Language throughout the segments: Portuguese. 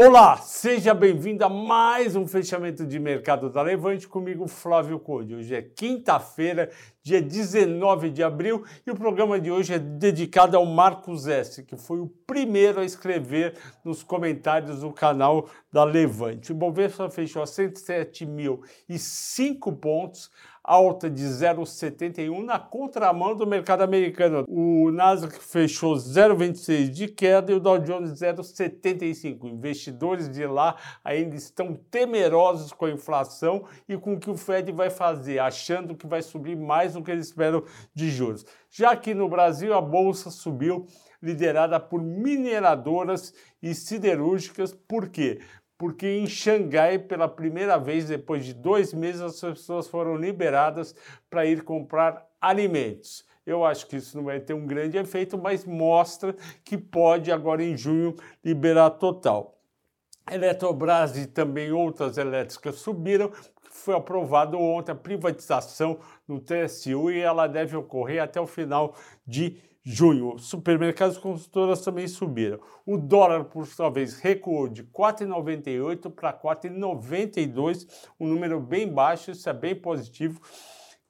Olá, seja bem-vindo a mais um fechamento de mercado da Levante comigo, Flávio Conde. Hoje é quinta-feira, dia 19 de abril, e o programa de hoje é dedicado ao Marcos S, que foi o primeiro a escrever nos comentários do canal da Levante. O Bovespa fechou a 107.005 pontos, alta de 0,71 na contramão do mercado americano. O Nasdaq fechou 0,26 de queda e o Dow Jones 0,75. Investidores de lá ainda estão temerosos com a inflação e com o que o Fed vai fazer, achando que vai subir mais do que eles esperam de juros. Já aqui no Brasil, a bolsa subiu liderada por mineradoras e siderúrgicas. Por quê? Porque em Xangai, pela primeira vez depois de dois meses, as pessoas foram liberadas para ir comprar alimentos. Eu acho que isso não vai ter um grande efeito, mas mostra que pode agora em junho liberar total. Eletrobras e também outras elétricas subiram, foi aprovado ontem a privatização no TSU e ela deve ocorrer até o final de junho. Supermercados e consultoras também subiram. O dólar, por sua vez, recuou de 4,98 para 4,92, um número bem baixo, isso é bem positivo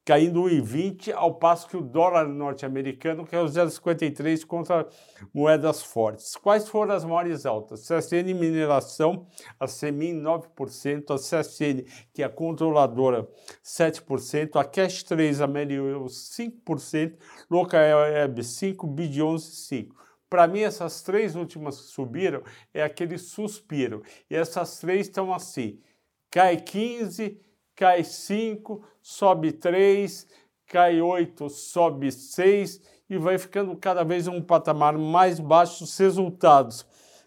caindo 1,20, ao passo que o dólar norte-americano caiu 0,53 contra moedas fortes. Quais foram as maiores altas? CSN Mineração, a CEMIN 9%, a CSN, que é a controladora, 7%, a Cash 3, a Meriu 5%, Localweb 5, Bid 11, 5%. Para mim, essas três últimas que subiram é aquele suspiro. E essas três estão assim: cai 15, cai 5, sobe 3, cai 8, sobe 6 e vai ficando cada vez um patamar mais baixo. Os resultados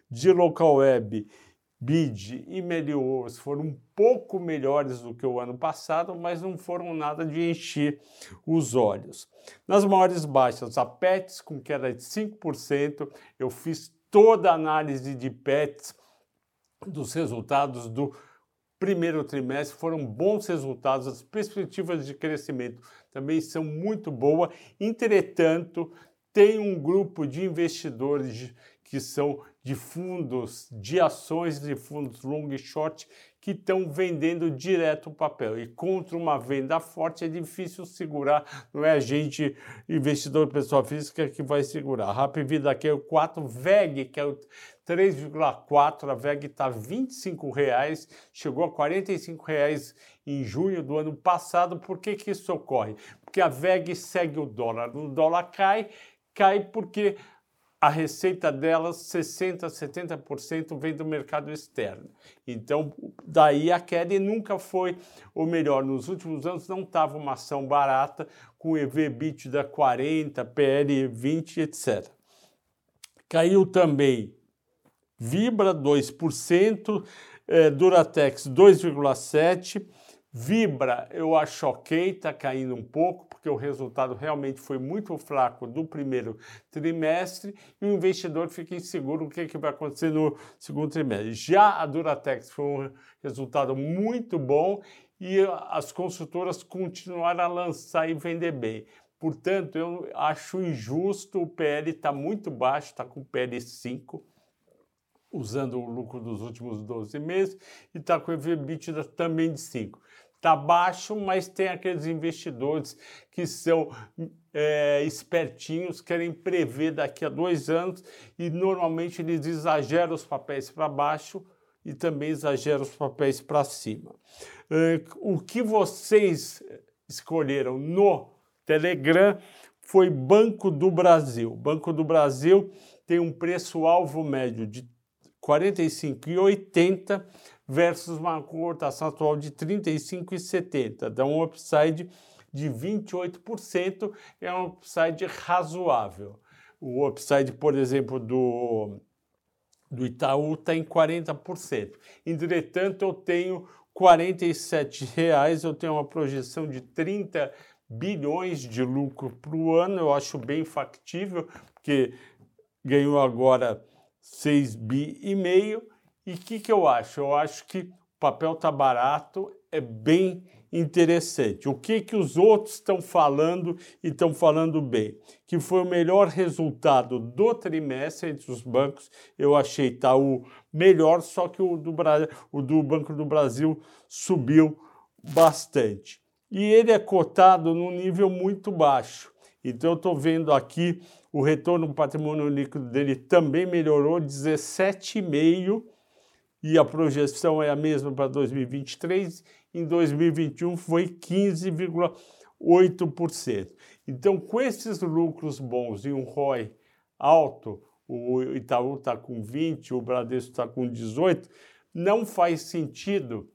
de local web, bid e Meliors foram um pouco melhores do que o ano passado, mas não foram nada de encher os olhos. Nas maiores baixas, a Pets com queda de 5%, eu fiz toda a análise de Pets dos resultados do primeiro trimestre foram bons resultados, as perspectivas de crescimento também são muito boas. Entretanto, tem um grupo de investidores que são de fundos, de ações de fundos long e short, que estão vendendo direto o papel. E contra uma venda forte é difícil segurar, não é a gente, investidor pessoa física, que vai segurar. Rapid Vida que é o 4, VEG, que é o 3,4, a VEG está R$ 25,00, chegou a R$ 45,00 em junho do ano passado. Por que, que isso ocorre? Porque a VEG segue o dólar. O dólar cai, cai porque a receita delas, 60%, 70% vem do mercado externo. Então, daí a queda nunca foi o melhor. Nos últimos anos não estava uma ação barata, com EV da 40, PL 20, etc. Caiu também Vibra 2%, é, Duratex 2,7%. Vibra, eu acho ok, está caindo um pouco, porque o resultado realmente foi muito fraco do primeiro trimestre e o investidor fica inseguro o que, que vai acontecer no segundo trimestre. Já a Duratex foi um resultado muito bom e as consultoras continuaram a lançar e vender bem. Portanto, eu acho injusto, o PL está muito baixo, está com PL 5, usando o lucro dos últimos 12 meses, e está com o EBITDA também de 5. Está baixo, mas tem aqueles investidores que são é, espertinhos, querem prever daqui a dois anos e normalmente eles exageram os papéis para baixo e também exageram os papéis para cima. É, o que vocês escolheram no Telegram foi Banco do Brasil. Banco do Brasil tem um preço-alvo médio de 45,80 versus uma cotação atual de 35,70. Dá um upside de 28%, é um upside razoável. O upside, por exemplo, do, do Itaú está em 40%. Entretanto, eu tenho R$ reais, eu tenho uma projeção de 30 bilhões de lucro para o ano, eu acho bem factível, porque ganhou agora 6 bi e meio. E o que, que eu acho? Eu acho que o papel está barato, é bem interessante. O que, que os outros estão falando e estão falando bem? Que foi o melhor resultado do trimestre entre os bancos. Eu achei Itaú melhor, só que o do, o do Banco do Brasil subiu bastante. E ele é cotado num nível muito baixo. Então, eu estou vendo aqui o retorno do patrimônio líquido dele também melhorou 17,5% e a projeção é a mesma para 2023. Em 2021 foi 15,8%. Então, com esses lucros bons e um ROI alto, o Itaú está com 20, o Bradesco está com 18, não faz sentido,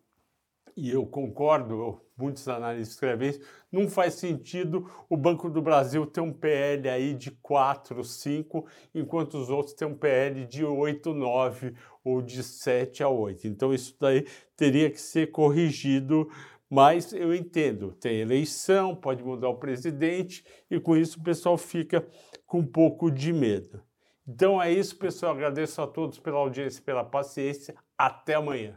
e eu concordo, muitos analistas escrevem isso, não faz sentido o Banco do Brasil ter um PL aí de 4, 5, enquanto os outros têm um PL de 8, 9 ou de 7 a 8. Então isso daí teria que ser corrigido, mas eu entendo, tem eleição, pode mudar o presidente e com isso o pessoal fica com um pouco de medo. Então é isso, pessoal. Agradeço a todos pela audiência, pela paciência. Até amanhã.